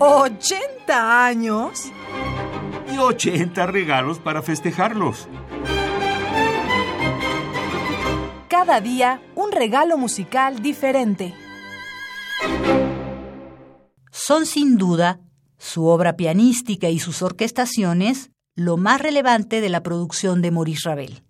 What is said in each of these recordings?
¿80 años? Y 80 regalos para festejarlos. Cada día un regalo musical diferente. Son sin duda su obra pianística y sus orquestaciones lo más relevante de la producción de Maurice Ravel.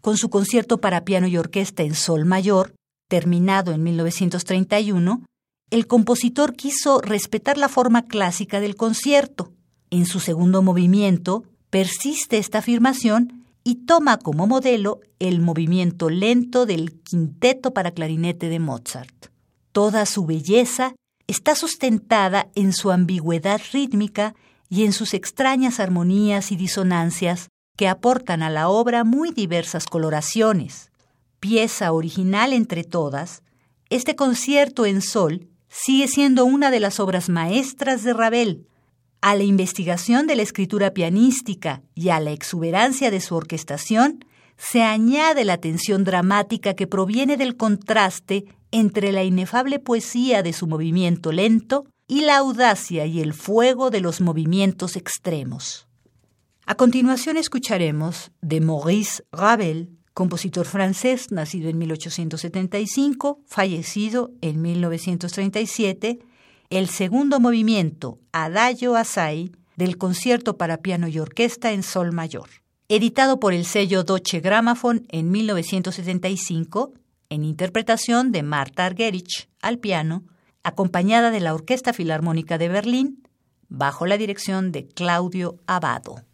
Con su concierto para piano y orquesta en sol mayor, terminado en 1931, el compositor quiso respetar la forma clásica del concierto. En su segundo movimiento, persiste esta afirmación y toma como modelo el movimiento lento del quinteto para clarinete de Mozart. Toda su belleza está sustentada en su ambigüedad rítmica y en sus extrañas armonías y disonancias que aportan a la obra muy diversas coloraciones. Pieza original entre todas, este concierto en sol sigue siendo una de las obras maestras de Ravel. A la investigación de la escritura pianística y a la exuberancia de su orquestación se añade la tensión dramática que proviene del contraste entre la inefable poesía de su movimiento lento y la audacia y el fuego de los movimientos extremos. A continuación escucharemos de Maurice Ravel, compositor francés nacido en 1875, fallecido en 1937, el segundo movimiento Adagio Assai del concierto para piano y orquesta en sol mayor, editado por el sello Deutsche Grammophon en 1975, en interpretación de Marta Argerich al piano, acompañada de la Orquesta Filarmónica de Berlín, bajo la dirección de Claudio Abado.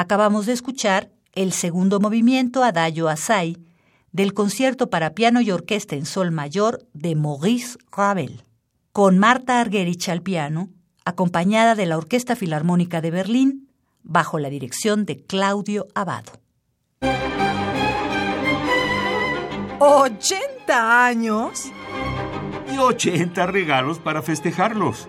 Acabamos de escuchar el segundo movimiento Adagio Assai del concierto para piano y orquesta en sol mayor de Maurice Ravel, con Marta Argerich al piano, acompañada de la Orquesta Filarmónica de Berlín, bajo la dirección de Claudio Abado. ¿80 años? Y 80 regalos para festejarlos.